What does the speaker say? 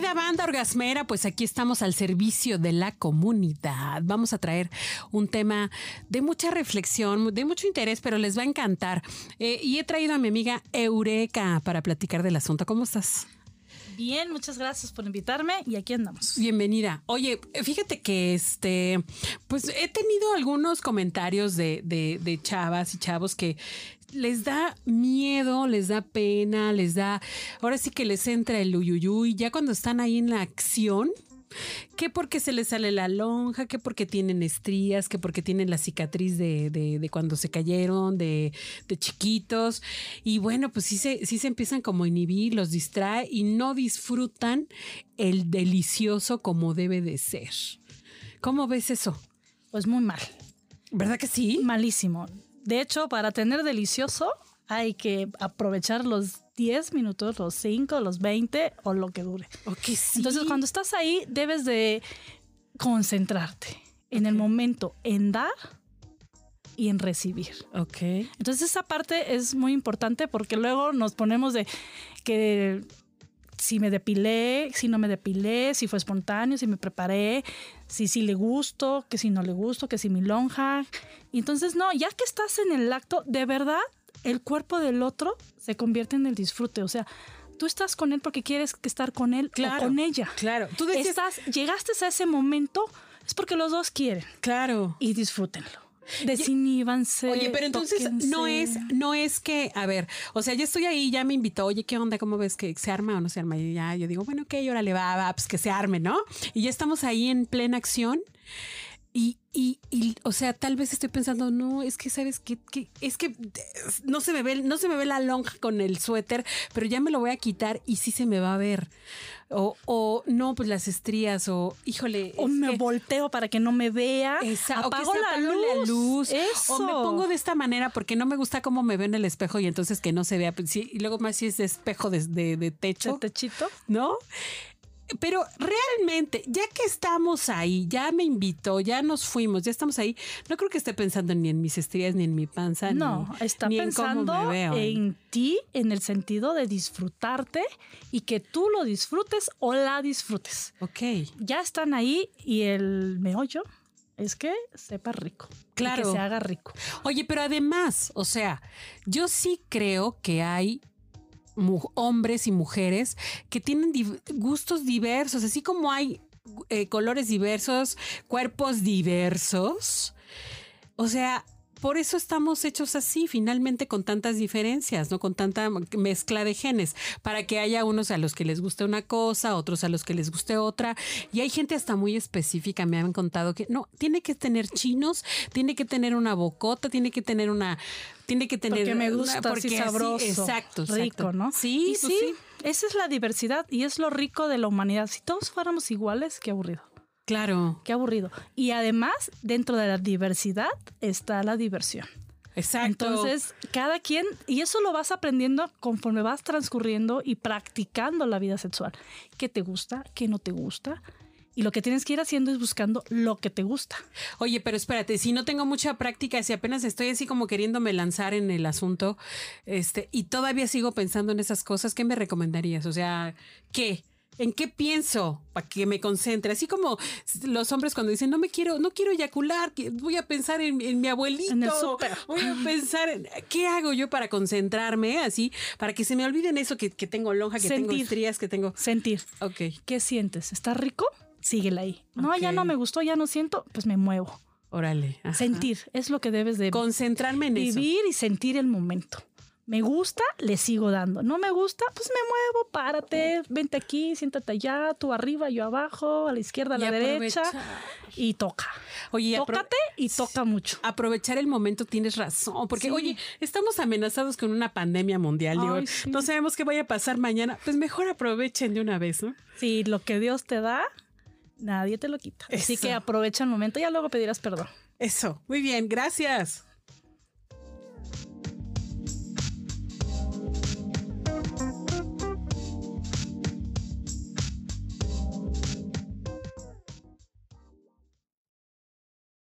Banda orgasmera, pues aquí estamos al servicio de la comunidad. Vamos a traer un tema de mucha reflexión, de mucho interés, pero les va a encantar. Eh, y he traído a mi amiga Eureka para platicar del asunto. ¿Cómo estás? Bien, muchas gracias por invitarme y aquí andamos. Bienvenida. Oye, fíjate que este, pues he tenido algunos comentarios de, de, de chavas y chavos que les da miedo, les da pena, les da, ahora sí que les entra el uyuyuy, ya cuando están ahí en la acción, que porque se les sale la lonja, que porque tienen estrías, que porque tienen la cicatriz de, de, de cuando se cayeron, de, de, chiquitos. Y bueno, pues sí se, sí se empiezan como a inhibir, los distrae y no disfrutan el delicioso como debe de ser. ¿Cómo ves eso? Pues muy mal. ¿Verdad que sí? Malísimo. De hecho, para tener delicioso hay que aprovechar los 10 minutos, los 5, los 20 o lo que dure. Okay, sí. Entonces, cuando estás ahí, debes de concentrarte en el momento, en dar y en recibir. Ok. Entonces, esa parte es muy importante porque luego nos ponemos de que si me depilé, si no me depilé, si fue espontáneo, si me preparé, si sí si le gusto, que si no le gusto, que si mi lonja. Y entonces, no, ya que estás en el acto, de verdad, el cuerpo del otro se convierte en el disfrute. O sea, tú estás con él porque quieres estar con él claro, o con ella. Claro. Tú decías, estás, llegaste a ese momento, es porque los dos quieren. Claro. Y disfrútenlo. Desiníbanse. Oye, pero entonces tóquense. no es, no es que, a ver, o sea, ya estoy ahí, ya me invitó, oye, ¿qué onda? ¿Cómo ves que se arma o no se arma? Y ya yo digo, bueno, ok, ahora le va, va, pues que se arme, ¿no? Y ya estamos ahí en plena acción. Y, y, y, o sea, tal vez estoy pensando, no, es que sabes que, que, es que no se me ve, no se me ve la lonja con el suéter, pero ya me lo voy a quitar y sí se me va a ver. O, o no, pues las estrías, o híjole. O me que, volteo para que no me vea. Esa, apago, la, luz, la luz. Eso. O me pongo de esta manera porque no me gusta cómo me veo en el espejo y entonces que no se vea. Sí, y luego más si es de espejo de, de, de techo. ¿De techito? ¿No? Pero realmente, ya que estamos ahí, ya me invitó, ya nos fuimos, ya estamos ahí, no creo que esté pensando ni en mis estrías, ni en mi panza, no, ni, está ni pensando en, cómo me veo. en ti, en el sentido de disfrutarte y que tú lo disfrutes o la disfrutes. Ok. Ya están ahí y el meollo es que sepa rico. Claro. Y que se haga rico. Oye, pero además, o sea, yo sí creo que hay hombres y mujeres que tienen gustos diversos, así como hay eh, colores diversos, cuerpos diversos. O sea, por eso estamos hechos así, finalmente con tantas diferencias, ¿no? Con tanta mezcla de genes, para que haya unos a los que les guste una cosa, otros a los que les guste otra. Y hay gente hasta muy específica, me han contado que no, tiene que tener chinos, tiene que tener una bocota, tiene que tener una tiene que tener porque me gusta una, porque así sabroso, sí, exacto, rico, exacto. ¿no? Sí, pues sí, sí, esa es la diversidad y es lo rico de la humanidad. Si todos fuéramos iguales, qué aburrido. Claro. Qué aburrido. Y además, dentro de la diversidad está la diversión. Exacto. Entonces, cada quien, y eso lo vas aprendiendo conforme vas transcurriendo y practicando la vida sexual. ¿Qué te gusta? ¿Qué no te gusta? Y lo que tienes que ir haciendo es buscando lo que te gusta. Oye, pero espérate, si no tengo mucha práctica, si apenas estoy así como queriéndome lanzar en el asunto, este, y todavía sigo pensando en esas cosas, ¿qué me recomendarías? O sea, ¿qué? ¿En qué pienso para que me concentre? Así como los hombres cuando dicen, no me quiero, no quiero eyacular, voy a pensar en, en mi abuelito. En el súper. Voy a pensar en qué hago yo para concentrarme así, para que se me olviden eso que, que tengo lonja, que Sentir. tengo estrías, que tengo. Sentir. Ok. ¿Qué sientes? ¿Está rico? Síguela ahí. No, ya no me gustó, ya no siento, pues me muevo. Órale. ajá. Sentir es lo que debes de Concentrarme en eso. vivir y sentir el momento. Me gusta, le sigo dando. No me gusta, pues me muevo, párate, vente aquí, siéntate allá, tú arriba, yo abajo, a la izquierda, a Y la derecha y toca. Oye, y Tócate y toca mucho. aprovechar el momento, tienes razón, porque Sí. oye, estamos amenazados con una pandemia mundial, digo, Ay, sí. no sabemos qué vaya a pasar mañana, pues mejor aprovechen de una vez, ¿no? Si lo que Dios te da, nadie te lo quita. Así que aprovecha el momento, ya luego pedirás perdón. Eso, muy bien, gracias.